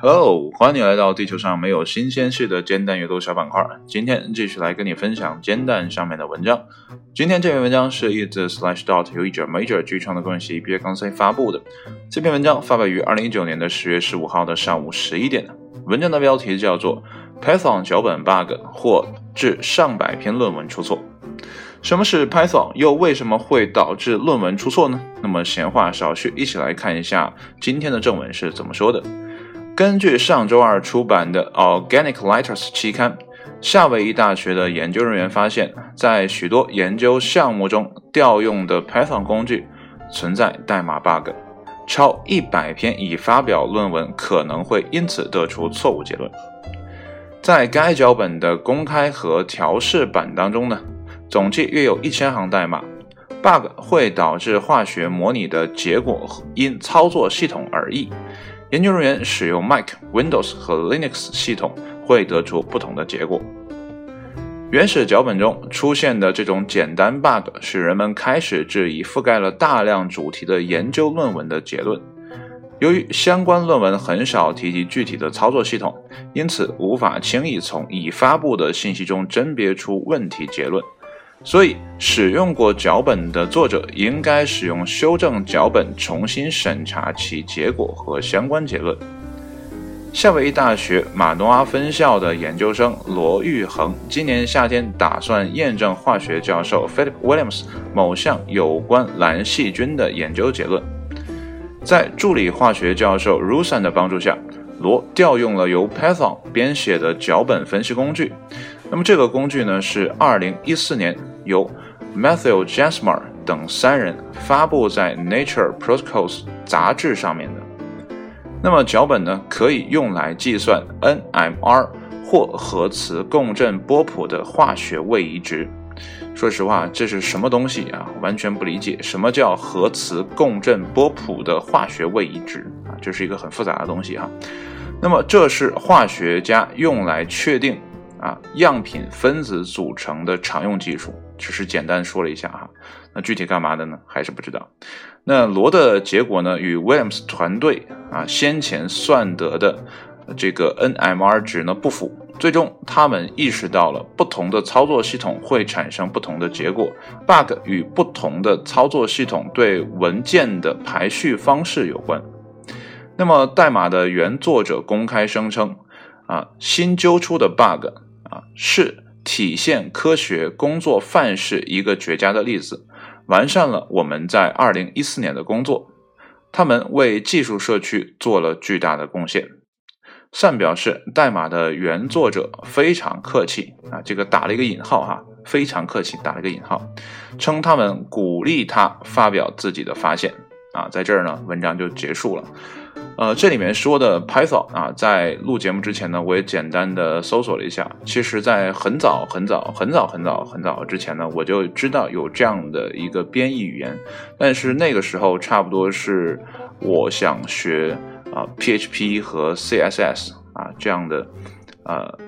Hello，欢迎你来到地球上没有新鲜事的煎蛋阅读小板块。今天继续来跟你分享煎蛋上面的文章。今天这篇文章是 It Slash Dot 由一者 Major 剧创的关系毕业刚才发布的。这篇文章发表于二零一九年的十月十五号的上午十一点。文章的标题叫做 Python 脚本 bug 或致上百篇论文出错。什么是 Python？又为什么会导致论文出错呢？那么闲话少叙，一起来看一下今天的正文是怎么说的。根据上周二出版的《Organic Letters》期刊，夏威夷大学的研究人员发现，在许多研究项目中调用的 Python 工具存在代码 bug，超一百篇已发表论文可能会因此得出错误结论。在该脚本的公开和调试版当中呢，总计约有一千行代码，bug 会导致化学模拟的结果因操作系统而异。研究人员使用 Mac、Windows 和 Linux 系统会得出不同的结果。原始脚本中出现的这种简单 bug 使人们开始质疑覆盖了大量主题的研究论文的结论。由于相关论文很少提及具体的操作系统，因此无法轻易从已发布的信息中甄别出问题结论。所以，使用过脚本的作者应该使用修正脚本，重新审查其结果和相关结论。夏威夷大学马诺阿分校的研究生罗玉恒今年夏天打算验证化学教授 Philip Williams 某项有关蓝细菌的研究结论。在助理化学教授 Rusan 的帮助下，罗调用了由 Python 编写的脚本分析工具。那么这个工具呢，是二零一四年由 Matthew Jasmar 等三人发布在 Nature Protocols 杂志上面的。那么脚本呢，可以用来计算 NMR 或核磁共振波谱的化学位移值。说实话，这是什么东西啊？完全不理解。什么叫核磁共振波谱的化学位移值啊？这是一个很复杂的东西哈。那么这是化学家用来确定。啊，样品分子组成的常用技术，只是简单说了一下哈。那具体干嘛的呢？还是不知道。那罗的结果呢，与 Williams 团队啊先前算得的这个 NMR 值呢不符。最终，他们意识到了不同的操作系统会产生不同的结果，bug 与不同的操作系统对文件的排序方式有关。那么，代码的原作者公开声称，啊，新揪出的 bug。啊，是体现科学工作范式一个绝佳的例子，完善了我们在二零一四年的工作。他们为技术社区做了巨大的贡献。善表示，代码的原作者非常客气啊，这个打了一个引号哈，非常客气，打了一个引号，称他们鼓励他发表自己的发现啊，在这儿呢，文章就结束了。呃，这里面说的 Python 啊，在录节目之前呢，我也简单的搜索了一下。其实，在很早很早很早很早很早之前呢，我就知道有这样的一个编译语言，但是那个时候差不多是我想学啊 PHP 和 CSS 啊这样的呃。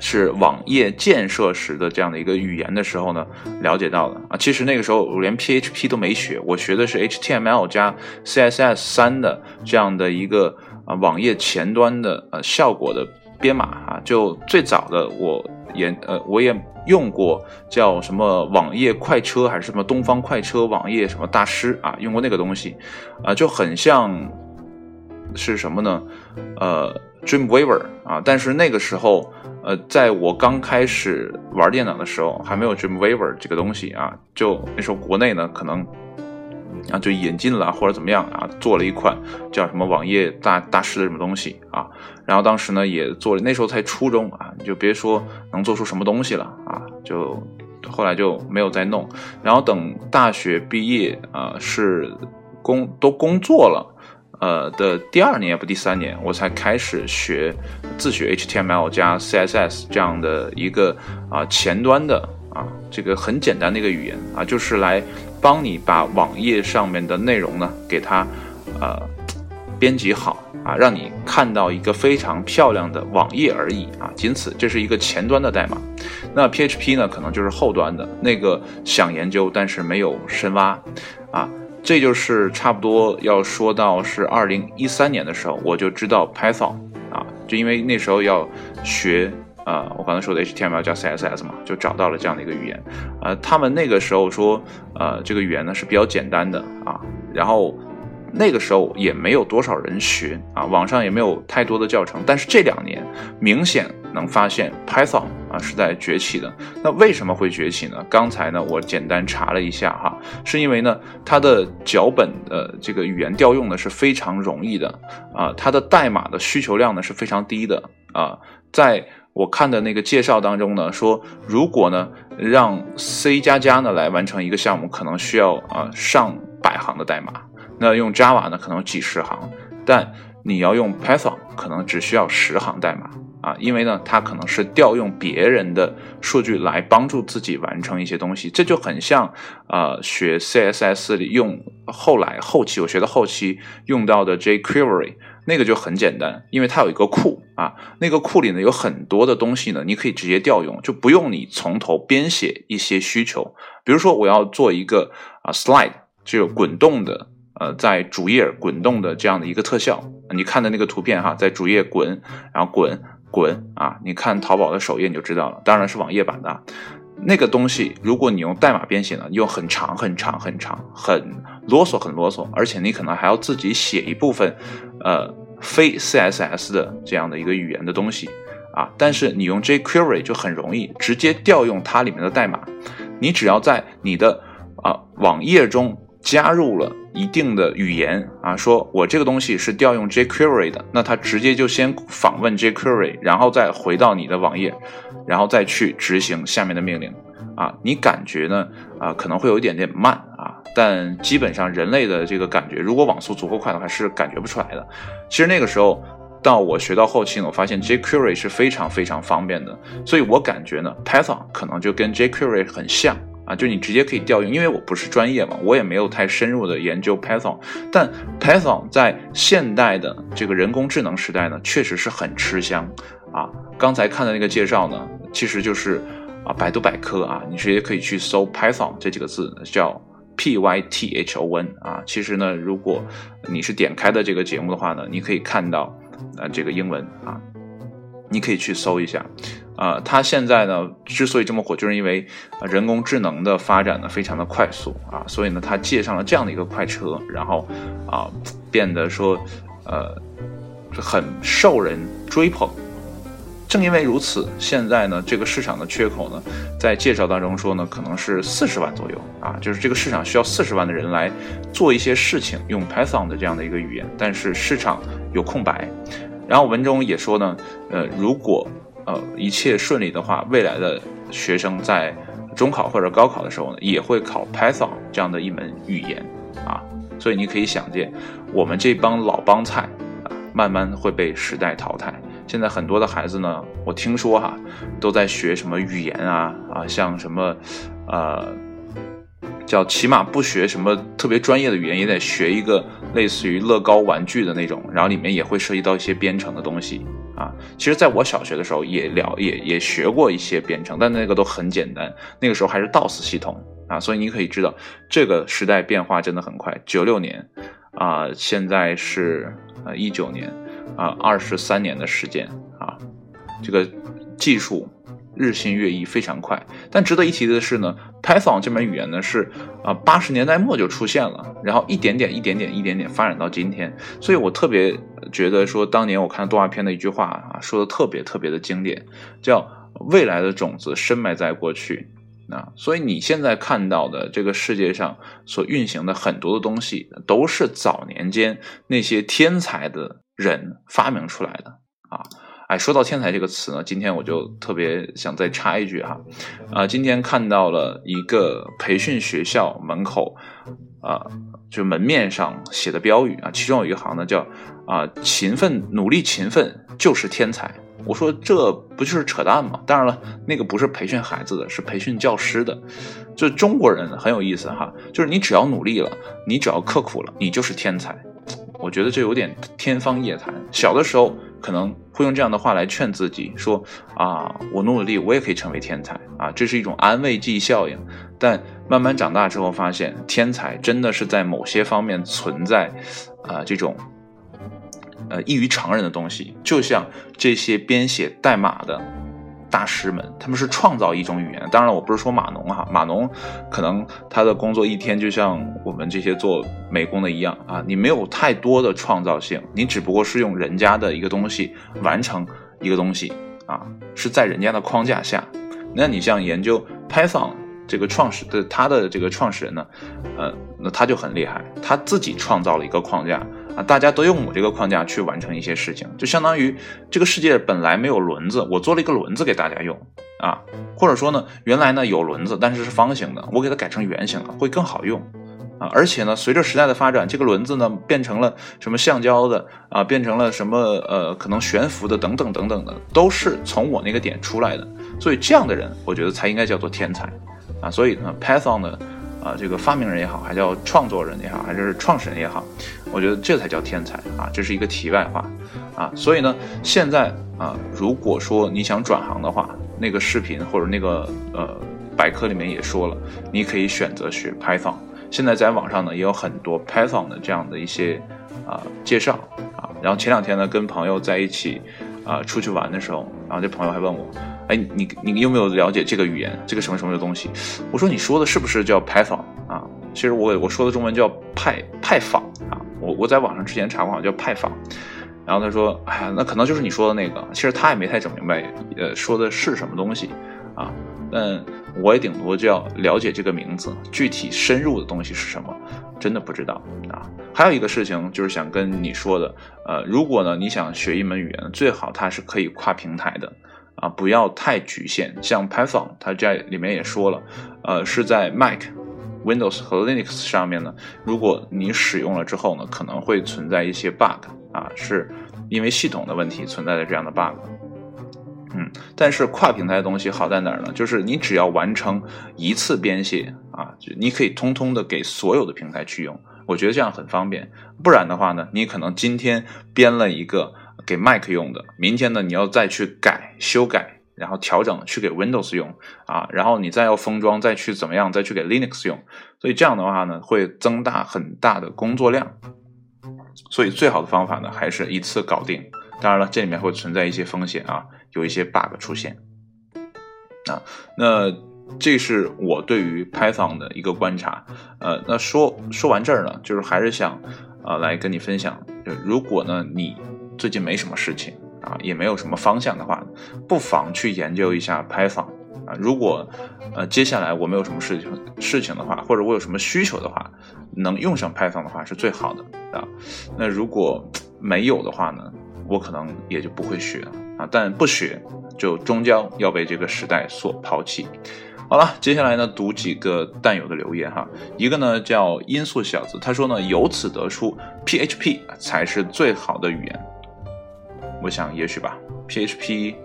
是网页建设时的这样的一个语言的时候呢，了解到的啊。其实那个时候我连 PHP 都没学，我学的是 HTML 加 CSS 三的这样的一个啊网页前端的呃效果的编码啊。就最早的我也呃我也用过叫什么网页快车还是什么东方快车网页什么大师啊，用过那个东西啊，就很像是什么呢？呃，Dreamweaver 啊，但是那个时候。呃，在我刚开始玩电脑的时候，还没有 Dreamweaver 这个东西啊，就那时候国内呢可能啊就引进了或者怎么样啊，做了一款叫什么网页大大师的什么东西啊，然后当时呢也做了，那时候才初中啊，你就别说能做出什么东西了啊，就后来就没有再弄，然后等大学毕业啊，是工都工作了。呃的第二年不第三年，我才开始学自学 HTML 加 CSS 这样的一个啊前端的啊这个很简单的一个语言啊，就是来帮你把网页上面的内容呢给它呃编辑好啊，让你看到一个非常漂亮的网页而已啊，仅此，这是一个前端的代码。那 PHP 呢，可能就是后端的那个想研究，但是没有深挖啊。这就是差不多要说到是二零一三年的时候，我就知道 Python 啊，就因为那时候要学。呃，我刚才说的 HTML 加 CSS 嘛，就找到了这样的一个语言。呃，他们那个时候说，呃，这个语言呢是比较简单的啊，然后那个时候也没有多少人学啊，网上也没有太多的教程。但是这两年明显能发现 Python 啊是在崛起的。那为什么会崛起呢？刚才呢我简单查了一下哈，是因为呢它的脚本的这个语言调用呢是非常容易的啊，它的代码的需求量呢是非常低的啊，在我看的那个介绍当中呢，说如果呢让 C 加加呢来完成一个项目，可能需要啊上百行的代码，那用 Java 呢可能几十行，但你要用 Python 可能只需要十行代码啊，因为呢它可能是调用别人的数据来帮助自己完成一些东西，这就很像呃学 CSS 里用后来后期我学的后期用到的 jQuery。那个就很简单，因为它有一个库啊，那个库里呢有很多的东西呢，你可以直接调用，就不用你从头编写一些需求。比如说我要做一个啊 slide，就滚动的，呃，在主页滚动的这样的一个特效。你看的那个图片哈，在主页滚，然后滚滚啊，你看淘宝的首页你就知道了，当然是网页版的。那个东西，如果你用代码编写呢，用很长很长很长，很啰嗦很啰嗦，而且你可能还要自己写一部分，呃，非 CSS 的这样的一个语言的东西啊。但是你用 jQuery 就很容易直接调用它里面的代码，你只要在你的啊网页中。加入了一定的语言啊，说我这个东西是调用 jQuery 的，那它直接就先访问 jQuery，然后再回到你的网页，然后再去执行下面的命令啊。你感觉呢？啊，可能会有一点点慢啊，但基本上人类的这个感觉，如果网速足够快的话，是感觉不出来的。其实那个时候到我学到后期呢，我发现 jQuery 是非常非常方便的，所以我感觉呢，Python 可能就跟 jQuery 很像。啊，就你直接可以调用，因为我不是专业嘛，我也没有太深入的研究 Python。但 Python 在现代的这个人工智能时代呢，确实是很吃香啊。刚才看的那个介绍呢，其实就是啊，百度百科啊，你直接可以去搜 Python 这几个字，叫 P Y T H O N 啊。其实呢，如果你是点开的这个节目的话呢，你可以看到啊这个英文啊，你可以去搜一下。啊，它现在呢之所以这么火，就是因为人工智能的发展呢非常的快速啊，所以呢它借上了这样的一个快车，然后啊变得说呃很受人追捧。正因为如此，现在呢这个市场的缺口呢，在介绍当中说呢可能是四十万左右啊，就是这个市场需要四十万的人来做一些事情，用 Python 的这样的一个语言，但是市场有空白。然后文中也说呢，呃如果呃，一切顺利的话，未来的学生在中考或者高考的时候呢，也会考 Python 这样的一门语言啊。所以你可以想见，我们这帮老帮菜啊，慢慢会被时代淘汰。现在很多的孩子呢，我听说哈，都在学什么语言啊啊，像什么呃。叫起码不学什么特别专业的语言，也得学一个类似于乐高玩具的那种，然后里面也会涉及到一些编程的东西啊。其实，在我小学的时候也了也也学过一些编程，但那个都很简单，那个时候还是 DOS 系统啊。所以你可以知道，这个时代变化真的很快。九六年啊，现在是呃一九年啊，二十三年的时间啊，这个技术。日新月异，非常快。但值得一提的是呢，Python 这门语言呢是啊八十年代末就出现了，然后一点点、一点点、一点点发展到今天。所以我特别觉得说，当年我看动画片的一句话啊，说的特别特别的经典，叫“未来的种子深埋在过去”。啊，所以你现在看到的这个世界上所运行的很多的东西，都是早年间那些天才的人发明出来的啊。哎，说到天才这个词呢，今天我就特别想再插一句哈，啊，今天看到了一个培训学校门口，啊，就门面上写的标语啊，其中有一行呢叫啊，勤奋努力勤奋就是天才。我说这不就是扯淡吗？当然了，那个不是培训孩子的，是培训教师的。就中国人很有意思哈，就是你只要努力了，你只要刻苦了，你就是天才。我觉得这有点天方夜谭。小的时候。可能会用这样的话来劝自己说啊，我努努力，我也可以成为天才啊，这是一种安慰剂效应。但慢慢长大之后，发现天才真的是在某些方面存在啊这种呃异于常人的东西，就像这些编写代码的。大师们，他们是创造一种语言。当然，我不是说码农哈，码农可能他的工作一天就像我们这些做美工的一样啊，你没有太多的创造性，你只不过是用人家的一个东西完成一个东西啊，是在人家的框架下。那你像研究 Python 这个创始的他的这个创始人呢，呃，那他就很厉害，他自己创造了一个框架。啊，大家都用我这个框架去完成一些事情，就相当于这个世界本来没有轮子，我做了一个轮子给大家用啊，或者说呢，原来呢有轮子，但是是方形的，我给它改成圆形了，会更好用啊。而且呢，随着时代的发展，这个轮子呢变成了什么橡胶的啊，变成了什么呃可能悬浮的等等等等的，都是从我那个点出来的。所以这样的人，我觉得才应该叫做天才啊。所以呢，Python 呢。啊，这个发明人也好，还叫创作人也好，还是创始人也好，我觉得这才叫天才啊！这是一个题外话啊。所以呢，现在啊，如果说你想转行的话，那个视频或者那个呃百科里面也说了，你可以选择学 Python。现在在网上呢也有很多 Python 的这样的一些啊介绍啊。然后前两天呢跟朋友在一起啊出去玩的时候，然后这朋友还问我。哎，你你有没有了解这个语言？这个什么什么的东西？我说你说的是不是叫 Python 啊？其实我我说的中文叫派派坊啊。我我在网上之前查过，叫派坊。然后他说，哎呀，那可能就是你说的那个。其实他也没太整明白，呃，说的是什么东西啊？但我也顶多就要了解这个名字，具体深入的东西是什么，真的不知道啊。还有一个事情就是想跟你说的，呃，如果呢你想学一门语言，最好它是可以跨平台的。啊，不要太局限，像 Python，它这里面也说了，呃，是在 Mac、Windows 和 Linux 上面呢。如果你使用了之后呢，可能会存在一些 bug 啊，是因为系统的问题存在的这样的 bug。嗯，但是跨平台的东西好在哪儿呢？就是你只要完成一次编写啊，就你可以通通的给所有的平台去用。我觉得这样很方便。不然的话呢，你可能今天编了一个。给 Mac 用的，明天呢你要再去改、修改，然后调整去给 Windows 用啊，然后你再要封装，再去怎么样，再去给 Linux 用，所以这样的话呢，会增大很大的工作量。所以最好的方法呢，还是一次搞定。当然了，这里面会存在一些风险啊，有一些 bug 出现啊。那这是我对于 Python 的一个观察。呃，那说说完这儿呢，就是还是想啊来跟你分享，如果呢你。最近没什么事情啊，也没有什么方向的话，不妨去研究一下 Python 啊。如果呃接下来我没有什么事情事情的话，或者我有什么需求的话，能用上 Python 的话是最好的啊。那如果没有的话呢，我可能也就不会学了啊。但不学就终将要被这个时代所抛弃。好了，接下来呢读几个弹友的留言哈。一个呢叫音速小子，他说呢由此得出 PHP 才是最好的语言。我想，也许吧，PHP，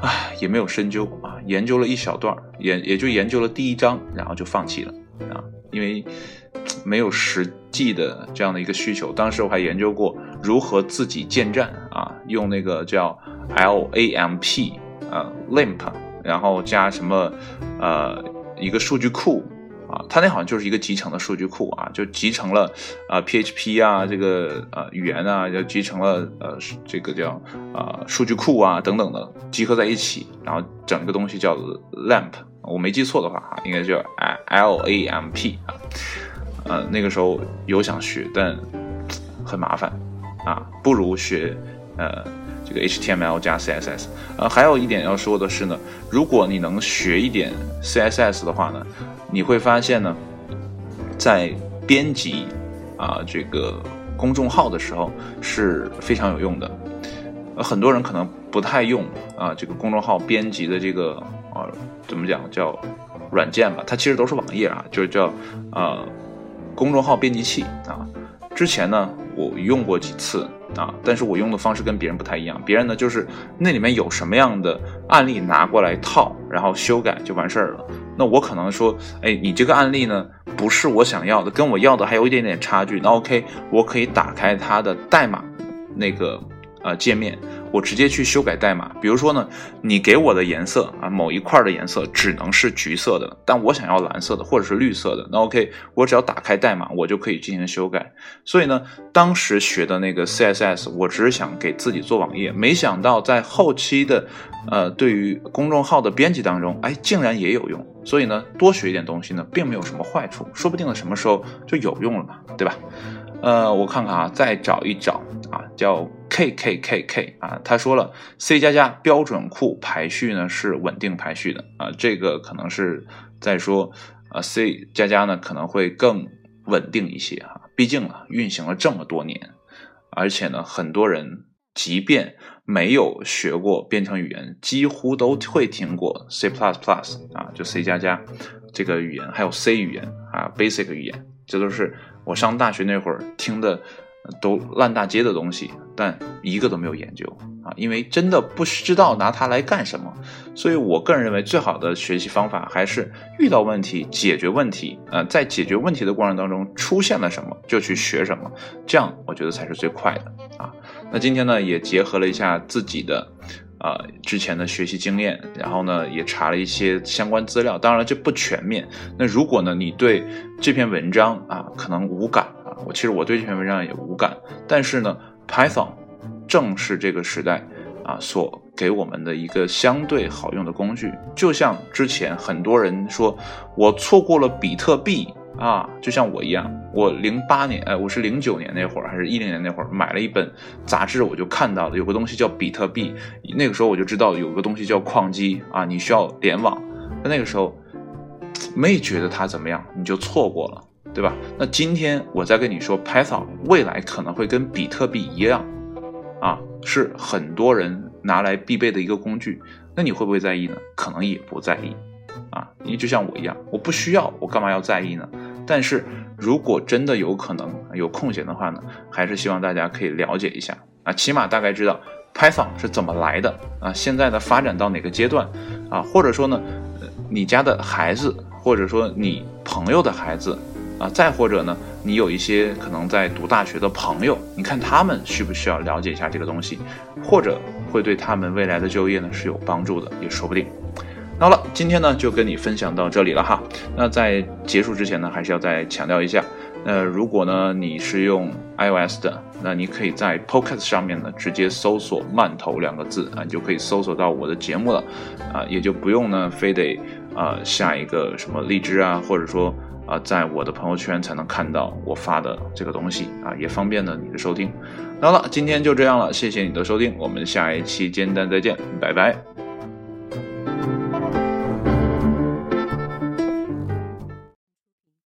唉，也没有深究啊，研究了一小段，也也就研究了第一章，然后就放弃了啊，因为没有实际的这样的一个需求。当时我还研究过如何自己建站啊，用那个叫 LAMP 啊，LAMP，然后加什么呃一个数据库。啊，它那好像就是一个集成的数据库啊，就集成了啊 PHP 啊这个呃语言啊，就集成了呃这个叫啊数据库啊等等的集合在一起，然后整个东西叫 LAMP，我没记错的话哈，应该叫 L A M P 啊，呃那个时候有想学，但很麻烦啊，不如学呃这个 HTML 加 CSS。呃，还有一点要说的是呢，如果你能学一点 CSS 的话呢。你会发现呢，在编辑啊这个公众号的时候是非常有用的。呃，很多人可能不太用啊这个公众号编辑的这个啊怎么讲叫软件吧，它其实都是网页啊，就是叫呃公众号编辑器啊。之前呢我用过几次啊，但是我用的方式跟别人不太一样。别人呢就是那里面有什么样的案例拿过来套，然后修改就完事儿了。那我可能说，哎，你这个案例呢，不是我想要的，跟我要的还有一点点差距。那 OK，我可以打开它的代码，那个呃界面，我直接去修改代码。比如说呢，你给我的颜色啊，某一块的颜色只能是橘色的，但我想要蓝色的或者是绿色的，那 OK，我只要打开代码，我就可以进行修改。所以呢，当时学的那个 CSS，我只是想给自己做网页，没想到在后期的呃对于公众号的编辑当中，哎，竟然也有用。所以呢，多学一点东西呢，并没有什么坏处，说不定呢，什么时候就有用了嘛，对吧？呃，我看看啊，再找一找啊，叫 K K K K 啊，他说了，C 加加标准库排序呢是稳定排序的啊，这个可能是在说啊，C 加加呢可能会更稳定一些啊，毕竟啊，运行了这么多年，而且呢，很多人。即便没有学过编程语言，几乎都会听过 C++ 啊，就 C 加加这个语言，还有 C 语言啊，Basic 语言，这都是我上大学那会儿听的都烂大街的东西，但一个都没有研究啊，因为真的不知道拿它来干什么。所以我个人认为，最好的学习方法还是遇到问题解决问题，呃，在解决问题的过程当中出现了什么就去学什么，这样我觉得才是最快的啊。那今天呢，也结合了一下自己的，呃，之前的学习经验，然后呢，也查了一些相关资料。当然了这不全面。那如果呢，你对这篇文章啊，可能无感我其实我对这篇文章也无感。但是呢，Python 正是这个时代啊所给我们的一个相对好用的工具。就像之前很多人说，我错过了比特币。啊，就像我一样，我零八年，哎，我是零九年那会儿，还是一零年那会儿买了一本杂志，我就看到了有个东西叫比特币，那个时候我就知道有个东西叫矿机啊，你需要联网，那个时候没觉得它怎么样，你就错过了，对吧？那今天我再跟你说，Python 未来可能会跟比特币一样，啊，是很多人拿来必备的一个工具，那你会不会在意呢？可能也不在意，啊，你就像我一样，我不需要，我干嘛要在意呢？但是如果真的有可能有空闲的话呢，还是希望大家可以了解一下啊，起码大概知道 Python 是怎么来的啊，现在的发展到哪个阶段啊，或者说呢，你家的孩子，或者说你朋友的孩子啊，再或者呢，你有一些可能在读大学的朋友，你看他们需不需要了解一下这个东西，或者会对他们未来的就业呢是有帮助的，也说不定。好了，今天呢就跟你分享到这里了哈。那在结束之前呢，还是要再强调一下，呃，如果呢你是用 iOS 的，那你可以在 Podcast 上面呢直接搜索“慢头”两个字啊，你就可以搜索到我的节目了啊，也就不用呢非得啊下一个什么荔枝啊，或者说啊，在我的朋友圈才能看到我发的这个东西啊，也方便了你的收听。那好了，今天就这样了，谢谢你的收听，我们下一期煎蛋再见，拜拜。